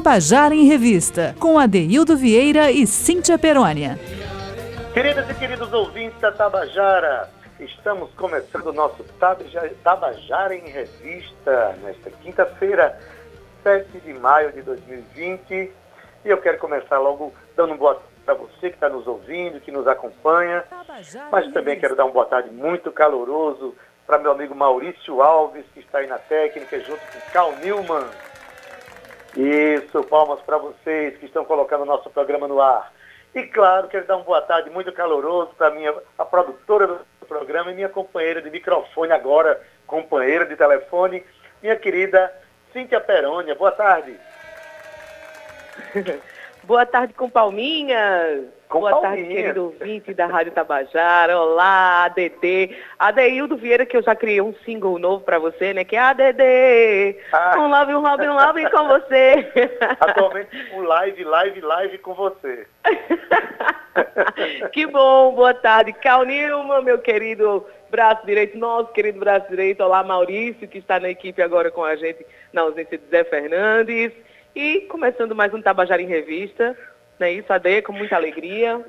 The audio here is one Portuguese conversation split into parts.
Tabajara em Revista, com Adeildo Vieira e Cíntia Perônia. Queridas e queridos ouvintes da Tabajara, estamos começando o nosso Tabajara em Revista nesta quinta-feira, 7 de maio de 2020. E eu quero começar logo dando um boa tarde para você que está nos ouvindo, que nos acompanha. Mas também quero dar um boa tarde muito caloroso para meu amigo Maurício Alves, que está aí na técnica, junto com Cal Newman isso, palmas para vocês que estão colocando o nosso programa no ar. E claro, quero dar uma boa tarde muito caloroso para minha a produtora do programa e minha companheira de microfone agora, companheira de telefone, minha querida Cíntia Perônia. Boa tarde. boa tarde com palminhas. Com Boa tarde, querido ouvinte da Rádio Tabajara. Olá, ADD. Adeildo Vieira, que eu já criei um single novo para você, né? Que é ADD. Ah. Um love, um love, um love com você. Atualmente, um live, live, live com você. que bom, boa tarde. Cal Nilma, meu querido braço direito, nosso querido braço direito. Olá, Maurício, que está na equipe agora com a gente na ausência de Zé Fernandes. E começando mais um Tabajara em Revista não é isso, Ade? Com muita alegria.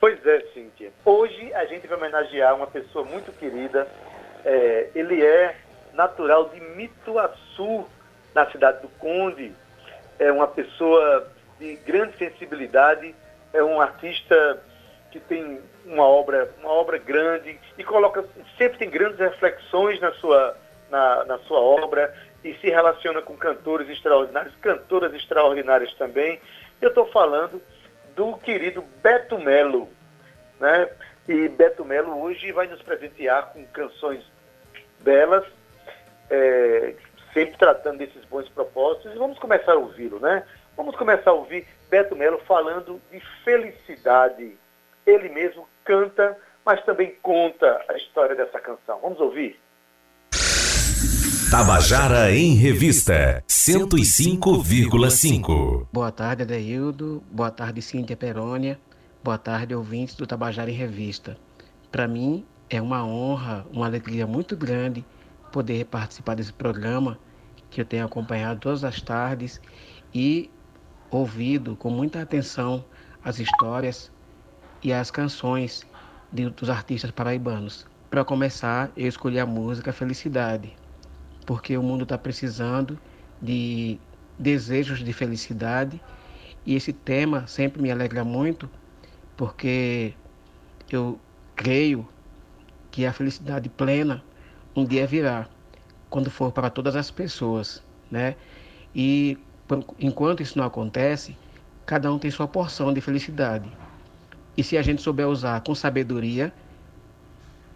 Pois é, Cíntia. Hoje a gente vai homenagear uma pessoa muito querida. É, ele é natural de Mituaçu, na cidade do Conde. É uma pessoa de grande sensibilidade, é um artista que tem uma obra, uma obra grande e coloca sempre tem grandes reflexões na sua, na, na sua obra e se relaciona com cantores extraordinários, cantoras extraordinárias também. Eu estou falando do querido Beto Melo. Né? E Beto Melo hoje vai nos presentear com canções belas, é, sempre tratando desses bons propósitos. E vamos começar a ouvi-lo, né? Vamos começar a ouvir Beto Melo falando de felicidade. Ele mesmo canta, mas também conta a história dessa canção. Vamos ouvir? Tabajara em Revista 105,5. Boa tarde, Adeildo. Boa tarde, Cíntia Perônia. Boa tarde, ouvintes do Tabajara em Revista. Para mim é uma honra, uma alegria muito grande poder participar desse programa que eu tenho acompanhado todas as tardes e ouvido com muita atenção as histórias e as canções de, dos artistas paraibanos. Para começar, eu escolhi a música Felicidade, porque o mundo está precisando de desejos de felicidade e esse tema sempre me alegra muito, porque eu creio que a felicidade plena um dia virá, quando for para todas as pessoas, né? E enquanto isso não acontece, cada um tem sua porção de felicidade. E se a gente souber usar com sabedoria,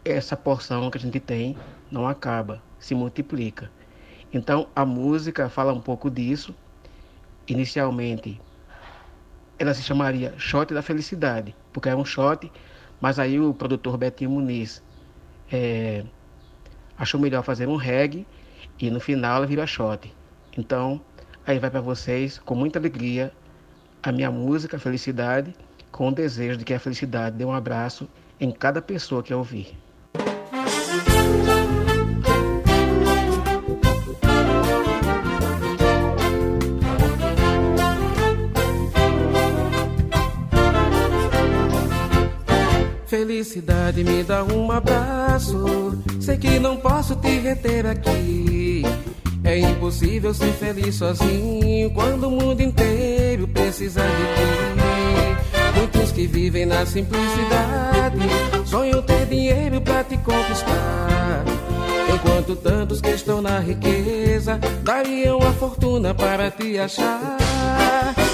essa porção que a gente tem não acaba se multiplica. Então a música fala um pouco disso. Inicialmente ela se chamaria Shot da Felicidade, porque é um shot, mas aí o produtor Betinho Muniz é, achou melhor fazer um reggae e no final ela vira shot. Então aí vai para vocês com muita alegria a minha música Felicidade, com o desejo de que a felicidade dê um abraço em cada pessoa que ouvir. Felicidade me dá um abraço. Sei que não posso te reter aqui. É impossível ser feliz sozinho quando o mundo inteiro precisa de ti. Muitos que vivem na simplicidade sonham ter dinheiro pra te conquistar. Enquanto tantos que estão na riqueza dariam a fortuna para te achar.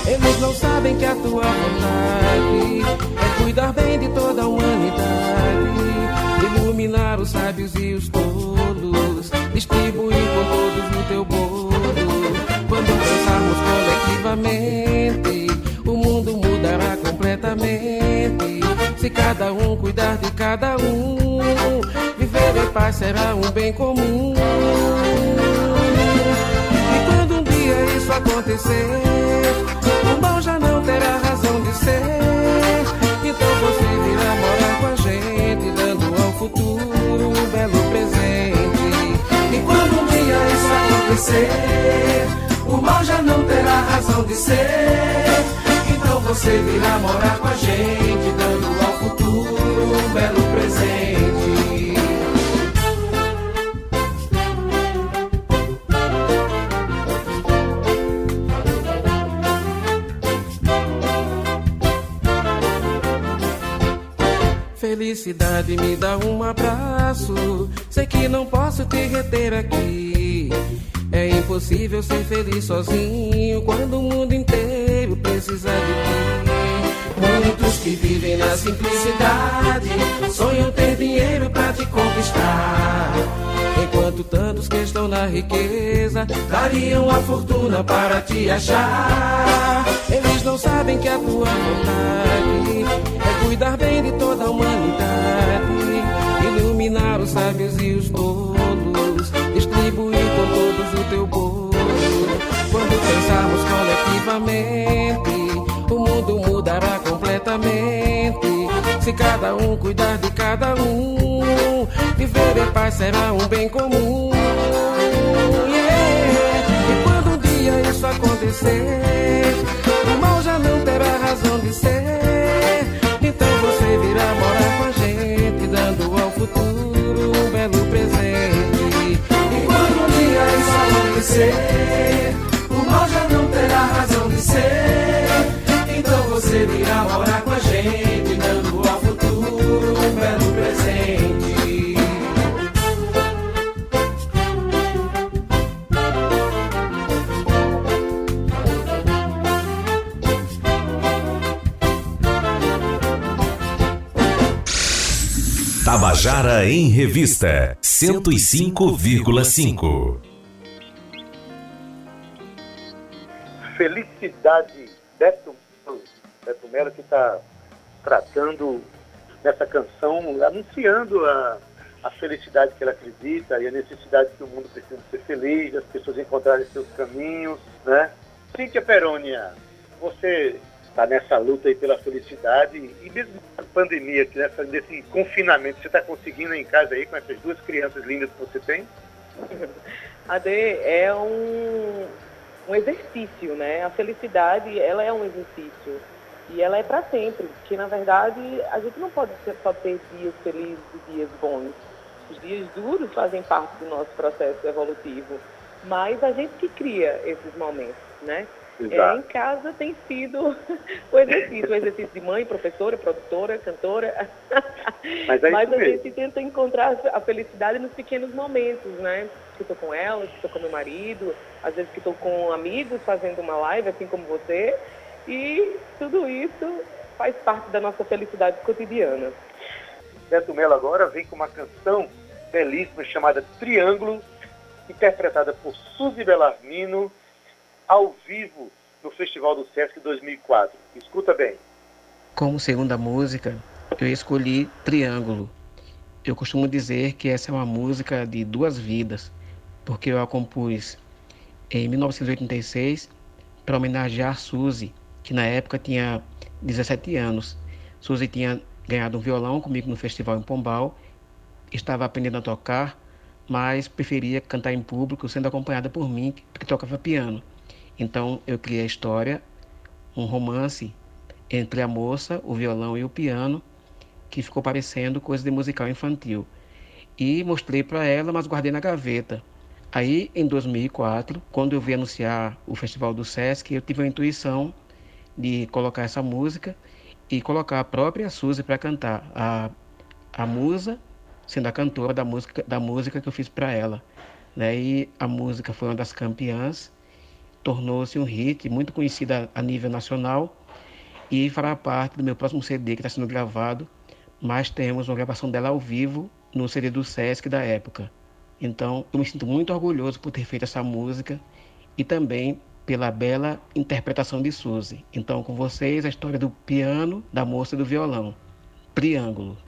Eles não sabem que a tua vontade é cuidar bem de toda a humanidade, iluminar os sábios e os tolos, distribuir com todos no teu bolo. Quando pensarmos coletivamente, o mundo mudará completamente. Se cada um cuidar de cada um, viver em paz será um bem comum isso acontecer, o mal era a razão de ser. Então você virá morar com a gente, dando ao futuro um belo presente. E quando um dia isso acontecer, o mal já não terá razão de ser. Então você virá morar com a gente, dando ao futuro um belo presente. Felicidade me dá um abraço. Sei que não posso te reter aqui. É impossível ser feliz sozinho quando o mundo inteiro precisa de ti. Muitos que vivem na simplicidade sonham ter dinheiro pra te conquistar. Enquanto tantos que estão na riqueza dariam a fortuna para te achar. Eles não sabem que a tua vontade é cuidar bem de toda a humanidade, iluminar os sábios e os tolos, distribuir com todos o teu bolo. Quando pensarmos coletivamente, o mundo mudará completamente. Se cada um cuidar de cada um, viver em paz será um bem comum. Yeah. E quando um dia isso acontecer, o mal já não terá razão de ser. Então você virá morar com a gente, dando ao futuro um belo presente. E quando um dia isso acontecer, o mal já não terá razão de ser. Então você virá morar com a gente, Tabajara em Revista 105,5. Felicidade Beto Beto Melo que está tratando nessa canção, anunciando a, a felicidade que ela acredita e a necessidade que o mundo precisa ser feliz, das pessoas encontrarem seus caminhos, né? Cíntia Perônia, você está nessa luta aí pela felicidade e mesmo na pandemia, que nessa, nesse confinamento, você está conseguindo em casa aí com essas duas crianças lindas que você tem? AD é um, um exercício, né? A felicidade, ela é um exercício. E ela é para sempre, porque na verdade a gente não pode só ter dias felizes e dias bons. Os dias duros fazem parte do nosso processo evolutivo, mas a gente que cria esses momentos, né? É, em casa tem sido o exercício, o exercício de mãe, professora, produtora, cantora. Mas, é Mas a mesmo. gente tenta encontrar a felicidade nos pequenos momentos, né? Que estou com ela, que estou com meu marido, às vezes que estou com amigos fazendo uma live, assim como você. E tudo isso faz parte da nossa felicidade cotidiana. Beto Melo agora vem com uma canção belíssima chamada Triângulo, interpretada por Suzy Bellarmino, ao vivo no Festival do Sesc 2004. Escuta bem. Como segunda música, eu escolhi Triângulo. Eu costumo dizer que essa é uma música de duas vidas, porque eu a compus em 1986 para homenagear Suzy, que na época tinha 17 anos. Suzy tinha ganhado um violão comigo no festival em Pombal, estava aprendendo a tocar, mas preferia cantar em público, sendo acompanhada por mim, que tocava piano. Então eu criei a história, um romance entre a moça, o violão e o piano, que ficou parecendo coisa de musical infantil. E mostrei para ela, mas guardei na gaveta. Aí, em 2004, quando eu vi anunciar o Festival do Sesc, eu tive a intuição de colocar essa música e colocar a própria Suzy para cantar. A, a musa sendo a cantora da música, da música que eu fiz para ela. Né? E a música foi uma das campeãs, tornou-se um hit muito conhecida a nível nacional e fará parte do meu próximo CD que está sendo gravado, mas temos uma gravação dela ao vivo no CD do Sesc da época. Então, eu me sinto muito orgulhoso por ter feito essa música e também pela bela interpretação de Suzy. Então, com vocês, a história do piano, da moça e do violão. Triângulo.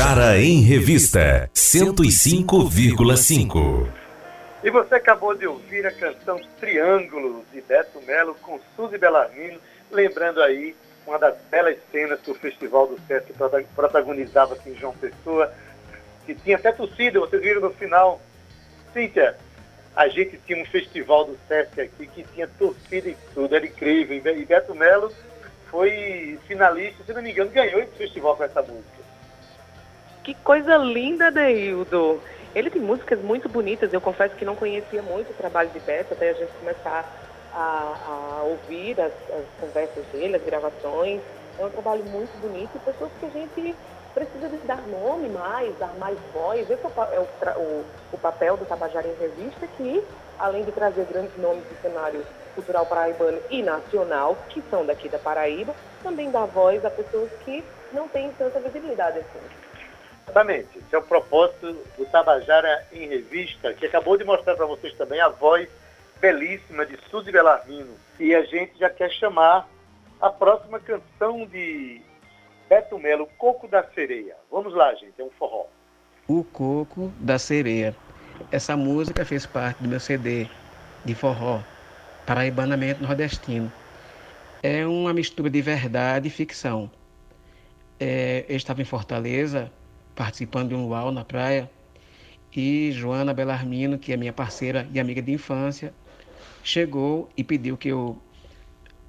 Tabajara em Revista 105,5. E você acabou de ouvir a canção Triângulo de Beto Melo com Suzy Bellarmino, lembrando aí uma das belas cenas que o Festival do Sesc protagonizava aqui em João Pessoa, que tinha até torcida, vocês viram no final. Cíntia, a gente tinha um festival do Sesc aqui que tinha torcida e tudo, era incrível. E Beto Melo foi finalista, se não me engano, ganhou esse festival com essa música. Que coisa linda, Deildo. Ele tem músicas muito bonitas. Eu confesso que não conhecia muito o trabalho de Beto até a gente começar a, a ouvir as, as, conversas dele, as gravações. É um trabalho muito bonito e pessoas que a gente precisa de dar nome mais, dar mais voz. Esse é o, é o, o papel do Tabajara em Revista, que além de trazer grandes nomes do cenário cultural paraibano e nacional, que são daqui da Paraíba, também dá voz a pessoas que não têm tanta visibilidade assim. Exatamente. Esse é o propósito do Tabajara em Revista, que acabou de mostrar para vocês também a voz belíssima de Suzy Belarmino. E a gente já quer chamar a próxima canção de Beto Melo, Coco da Sereia. Vamos lá, gente, é um forró. O Coco da Sereia. Essa música fez parte do meu CD de forró, Paraibanamento Nordestino. É uma mistura de verdade e ficção. É, eu estava em Fortaleza participando de um luau na praia, e Joana Belarmino, que é minha parceira e amiga de infância, chegou e pediu que eu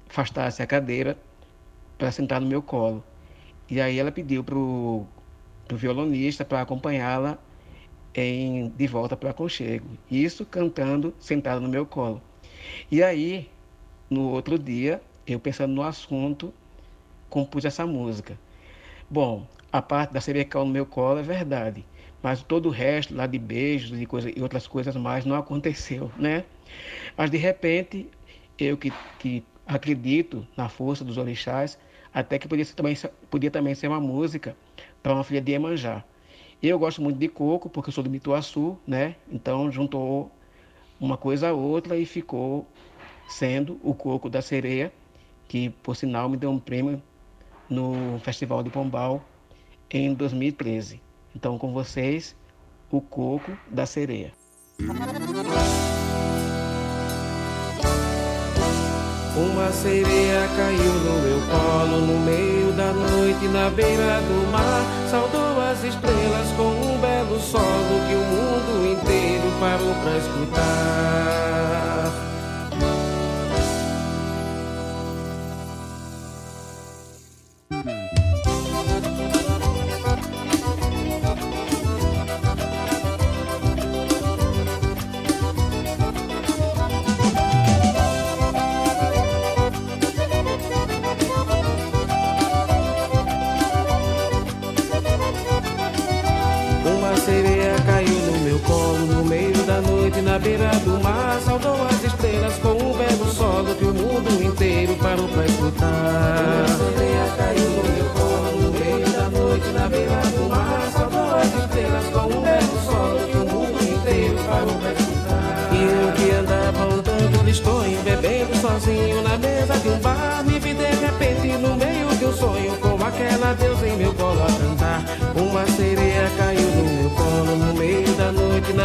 afastasse a cadeira para sentar no meu colo. E aí ela pediu para o violonista para acompanhá-la em De Volta para o Aconchego. Isso cantando sentado no meu colo. E aí, no outro dia, eu pensando no assunto, compus essa música. Bom, a parte da cervical no meu colo é verdade, mas todo o resto lá de beijos e, coisa, e outras coisas mais não aconteceu, né? Mas de repente, eu que, que acredito na força dos orixás, até que podia, ser, também, podia também ser uma música para uma filha de Emanjá. Eu gosto muito de coco, porque eu sou do Mituaçu, né? Então juntou uma coisa a outra e ficou sendo o coco da sereia, que por sinal me deu um prêmio no Festival de Pombal em 2013. Então, com vocês, o coco da sereia. Uma sereia caiu no meu colo no meio da noite na beira do mar. Saudou as estrelas com um belo solo que o mundo inteiro parou para escutar.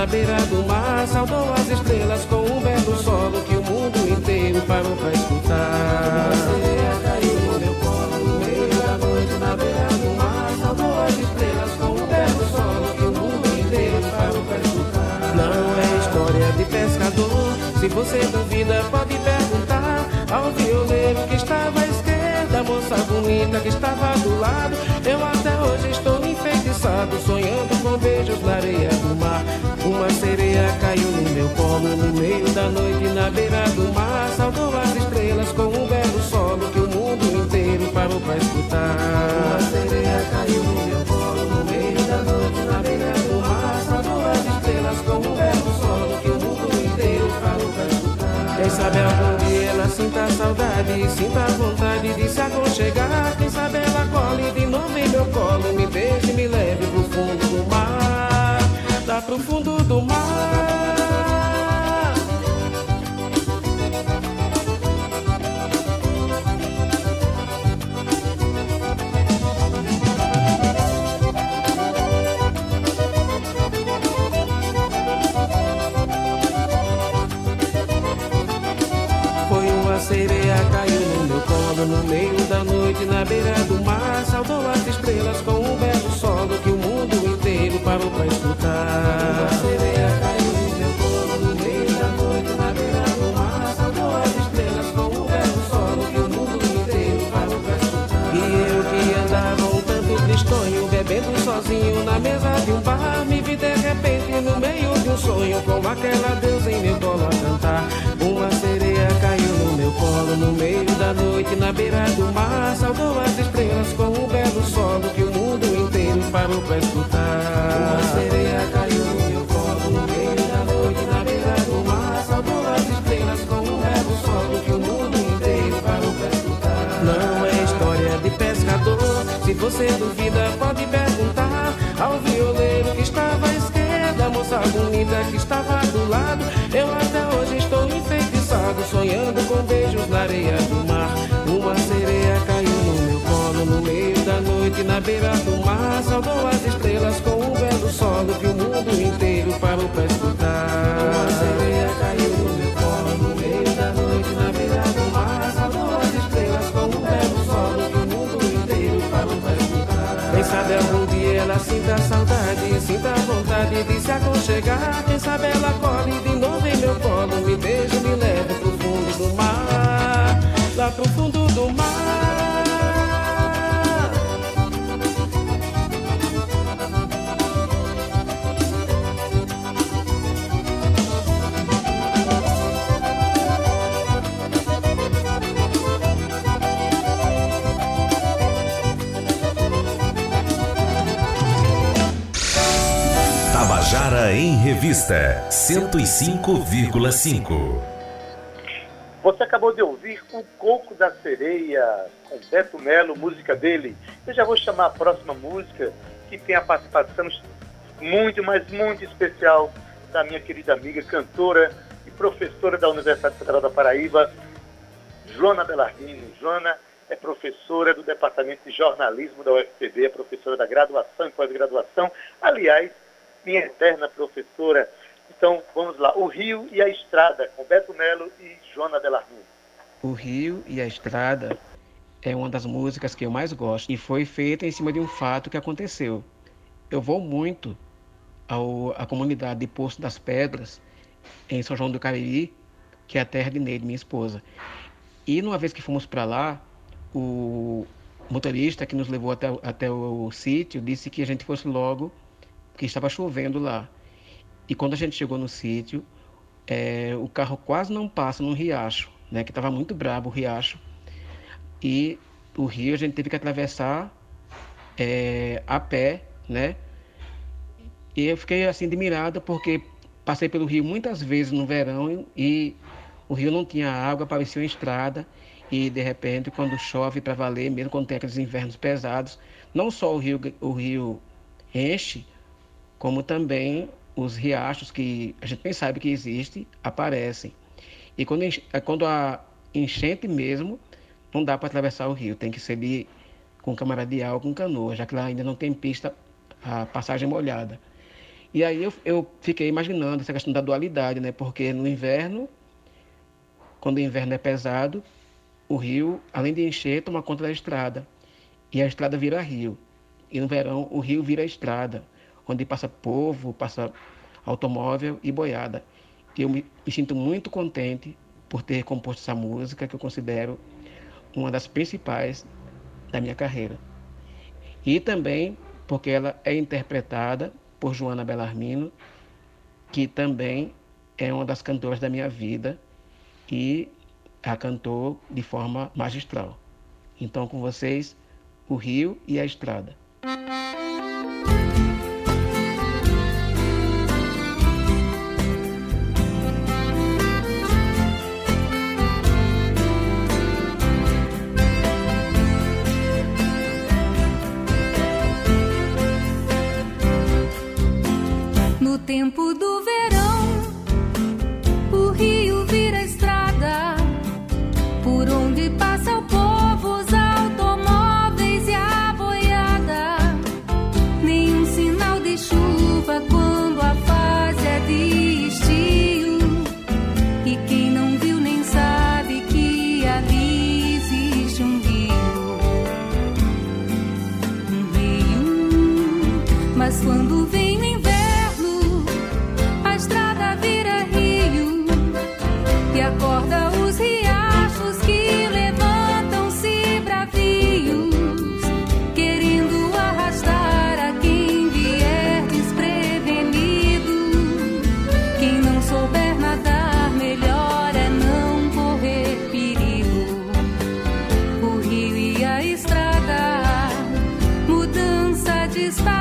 Beira do mar Saudou as estrelas com um belo solo Que o mundo inteiro parou pra escutar sereia caiu no meu colo No meio da noite na beira do mar as estrelas com solo Que o mundo inteiro parou pra escutar. Não é história de pescador. Se você duvida pode perguntar Ao violeiro que estava à esquerda Moça bonita que estava do lado. Eu até hoje estou enfeitiçado Sonhando com beijos na areia do mar uma sereia caiu no meu colo no meio da noite na beira do mar. Saudou as estrelas com um belo solo que o mundo inteiro parou pra escutar. Uma sereia caiu no meu colo no meio da noite na beira do mar. Saudou as estrelas com um belo solo que o mundo inteiro parou pra escutar. Quem sabe algum dia ela sinta saudade sinta vontade de se aconchegar. Quem sabe ela cole de novo em meu colo, me beije e me leve pro fundo lá pro fundo do mar. Foi uma sereia caiu no meu colo no meio da noite na beira do mar, saudou as estrelas com um belo aquela deusa em meu colo a cantar. Uma sereia caiu no meu colo no meio da noite na beira do mar, saudou as estrelas com um belo solo que o mundo inteiro parou pra escutar. Uma sereia caiu no meu colo no meio da noite na beira do mar, saudou as estrelas com um belo solo que o mundo inteiro parou pra escutar. Não é história de pescador, se você duvida pode perguntar ao violeiro que estava à esquerda, a moça bonita que estava do lado. Eu até hoje estou enfeitiçado, sonhando com beijos na areia do mar. Uma sereia caiu no meu colo no meio da noite, na beira do mar. Saudou as estrelas com um aconchegar. Quem sabe Revista 105,5. Você acabou de ouvir O Coco da Sereia, com Beto Melo, música dele. Eu já vou chamar a próxima música, que tem a participação muito, mas muito especial da minha querida amiga, cantora e professora da Universidade Federal da Paraíba, Joana Bellardini. Joana é professora do Departamento de Jornalismo da UFPB, é professora da graduação e pós-graduação. Aliás, minha eterna professora. Então, vamos lá. O Rio e a Estrada, com Beto Melo e Joana Bellarmino. O Rio e a Estrada é uma das músicas que eu mais gosto e foi feita em cima de um fato que aconteceu. Eu vou muito ao, à comunidade de Poço das Pedras, em São João do Cariri, que é a terra de Neide, minha esposa. E numa vez que fomos para lá, o motorista que nos levou até, até o sítio disse que a gente fosse logo porque estava chovendo lá. E quando a gente chegou no sítio, é, o carro quase não passa no riacho, né? Que estava muito brabo o riacho. E o rio a gente teve que atravessar é, a pé, né? E eu fiquei assim admirada porque passei pelo rio muitas vezes no verão e o rio não tinha água, parecia uma estrada. E de repente, quando chove para valer, mesmo quando tem aqueles invernos pesados, não só o rio, o rio enche, como também os riachos que a gente nem sabe que existe aparecem. E quando, quando a enchente mesmo, não dá para atravessar o rio, tem que ser de, com camaradial ou com canoa, já que lá ainda não tem pista, a passagem molhada. E aí eu, eu fiquei imaginando essa questão da dualidade, né? Porque no inverno, quando o inverno é pesado, o rio, além de encher, toma conta da estrada. E a estrada vira rio. E no verão, o rio vira estrada onde passa povo, passa automóvel e boiada. Eu me, me sinto muito contente por ter composto essa música que eu considero uma das principais da minha carreira. E também porque ela é interpretada por Joana Bellarmino, que também é uma das cantoras da minha vida e a cantou de forma magistral. Então, com vocês, o Rio e a Estrada. satisfied.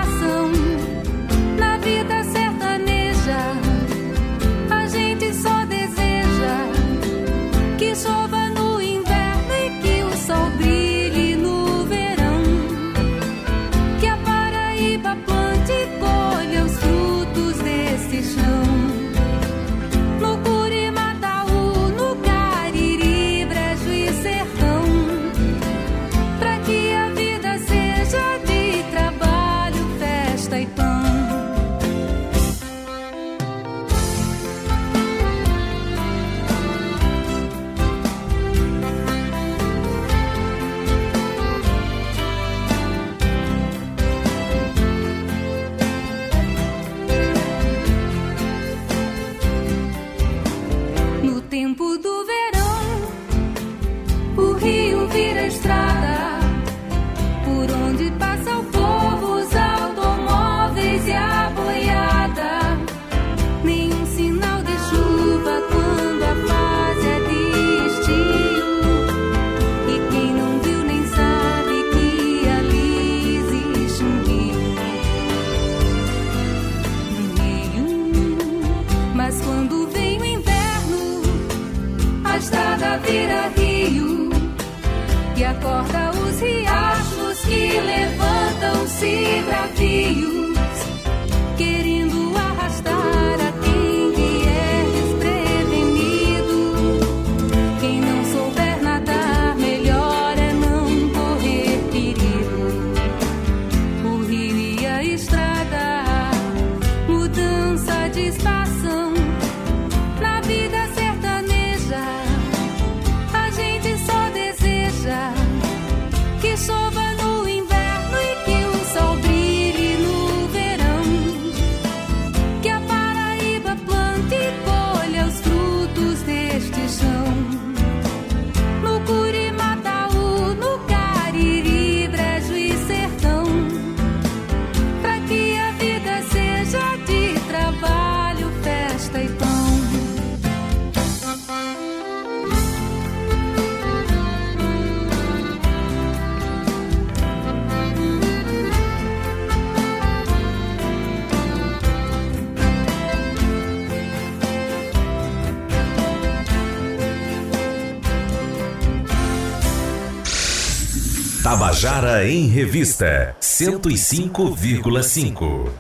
Tabajara em Revista 105,5.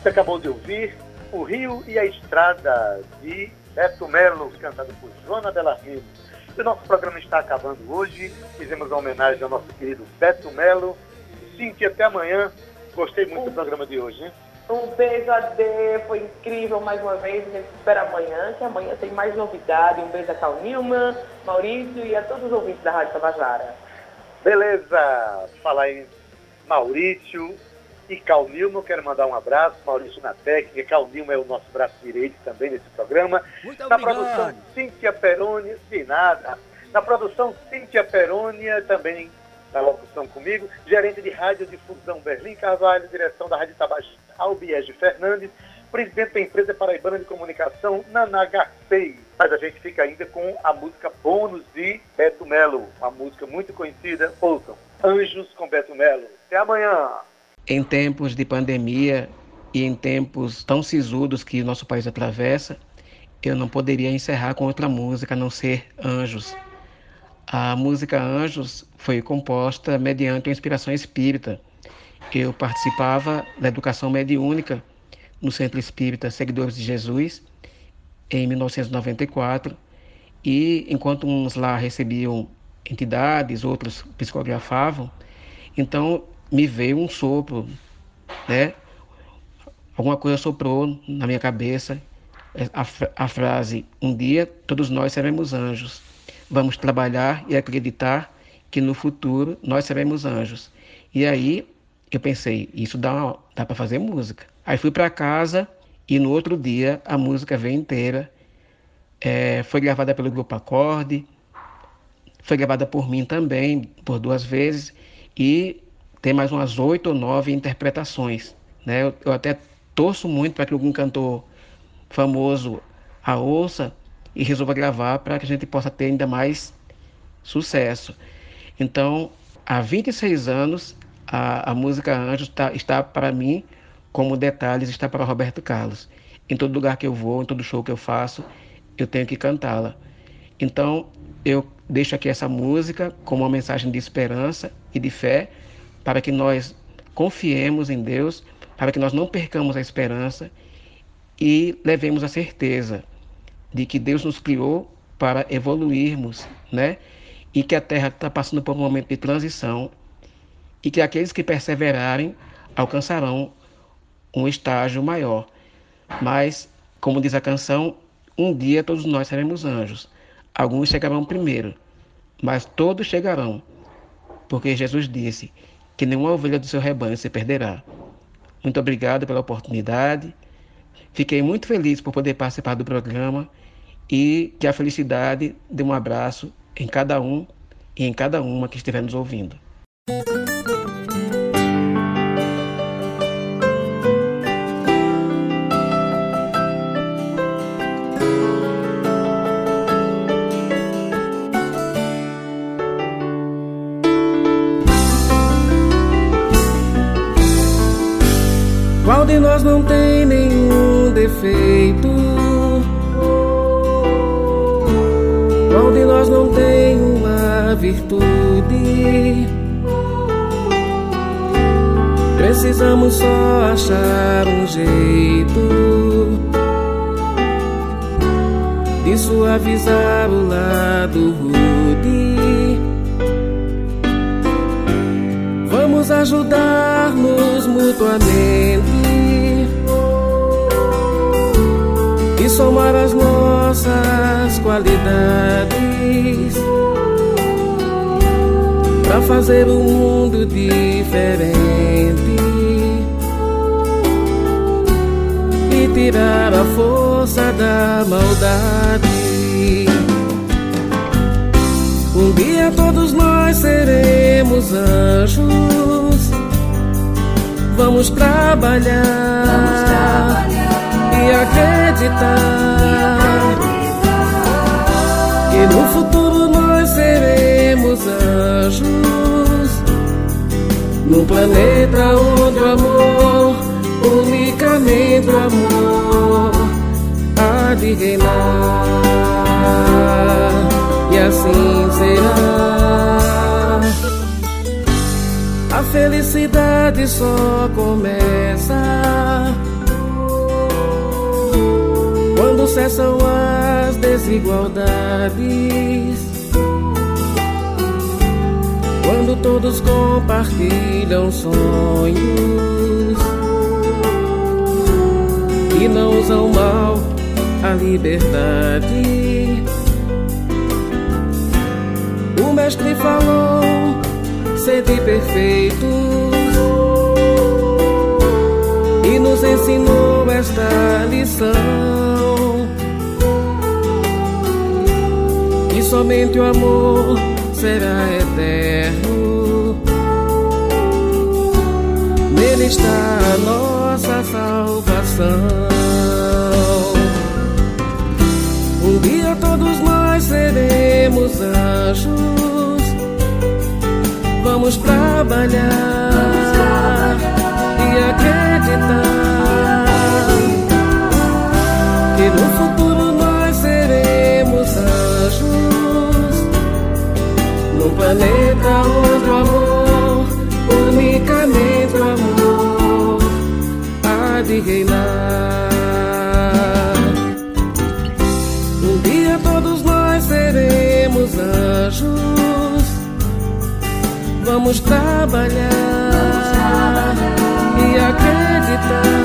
Você acabou de ouvir O Rio e a Estrada de Beto Melo, cantado por Joana Belarmino. O nosso programa está acabando hoje. Fizemos uma homenagem ao nosso querido Beto Melo. Cintia, até amanhã. Gostei muito um, do programa de hoje. Hein? Um beijo, Ade. Foi incrível mais uma vez. A gente espera amanhã, que amanhã tem mais novidade. Um beijo a Cal Nilman, Maurício e a todos os ouvintes da Rádio Tabajara. Beleza, falar em Maurício e Calnilmo, quero mandar um abraço, Maurício na técnica, Calnilmo é o nosso braço direito também nesse programa. Muito na obrigado. produção, Cíntia Peroni, de nada. Na produção, Cíntia Perônia, também na locução comigo, gerente de rádio difusão Berlim Carvalho, direção da Rádio Tabajara, Albiege Fernandes, presidente da empresa paraibana de comunicação, Nanagacei. Mas a gente fica ainda com a música bônus de Beto Melo, uma música muito conhecida. Ouçam, Anjos com Beto Melo. Até amanhã. Em tempos de pandemia e em tempos tão sisudos que nosso país atravessa, eu não poderia encerrar com outra música a não ser Anjos. A música Anjos foi composta mediante uma inspiração espírita. Eu participava da educação mediúnica no Centro Espírita Seguidores de Jesus, em 1994, e enquanto uns lá recebiam entidades, outros psicografavam, então me veio um sopro, né? Alguma coisa soprou na minha cabeça a, a frase: Um dia todos nós seremos anjos. Vamos trabalhar e acreditar que no futuro nós seremos anjos. E aí eu pensei: Isso dá, dá para fazer música. Aí fui para casa e no outro dia a música veio inteira é, foi gravada pelo Grupo Acorde, foi gravada por mim também, por duas vezes, e tem mais umas oito ou nove interpretações. Né? Eu, eu até torço muito para que algum cantor famoso a ouça e resolva gravar para que a gente possa ter ainda mais sucesso. Então, há 26 anos, a, a música Anjos tá, está para mim como detalhes, está para Roberto Carlos. Em todo lugar que eu vou, em todo show que eu faço, eu tenho que cantá-la. Então, eu deixo aqui essa música como uma mensagem de esperança e de fé para que nós confiemos em Deus, para que nós não percamos a esperança e levemos a certeza de que Deus nos criou para evoluirmos, né? E que a Terra está passando por um momento de transição e que aqueles que perseverarem alcançarão um estágio maior. Mas, como diz a canção, um dia todos nós seremos anjos. Alguns chegarão primeiro, mas todos chegarão, porque Jesus disse que nenhuma ovelha do seu rebanho se perderá. Muito obrigado pela oportunidade. Fiquei muito feliz por poder participar do programa e que a felicidade dê um abraço em cada um e em cada uma que estiver nos ouvindo. De nós não tem nenhum defeito? Qual de nós não tem uma virtude? Precisamos só achar um jeito de suavizar o lado rude. Vamos ajudar-nos mutuamente somar as nossas qualidades para fazer um mundo diferente e tirar a força da maldade. Um dia todos nós seremos anjos. Vamos trabalhar, Vamos trabalhar e acreditar que no futuro nós seremos anjos num planeta onde o amor, unicamente o amor, há de reinar e assim será. A felicidade só começa cessam as desigualdades, quando todos compartilham sonhos e não usam mal a liberdade. O mestre falou: sede perfeitos e nos ensinou esta lição. Somente o amor será eterno. Nele está a nossa salvação. Um dia todos nós seremos anjos. Vamos trabalhar, e acreditar planeta onde o amor, unicamente o amor, há de reinar. Um dia todos nós seremos anjos, vamos trabalhar, e acreditar,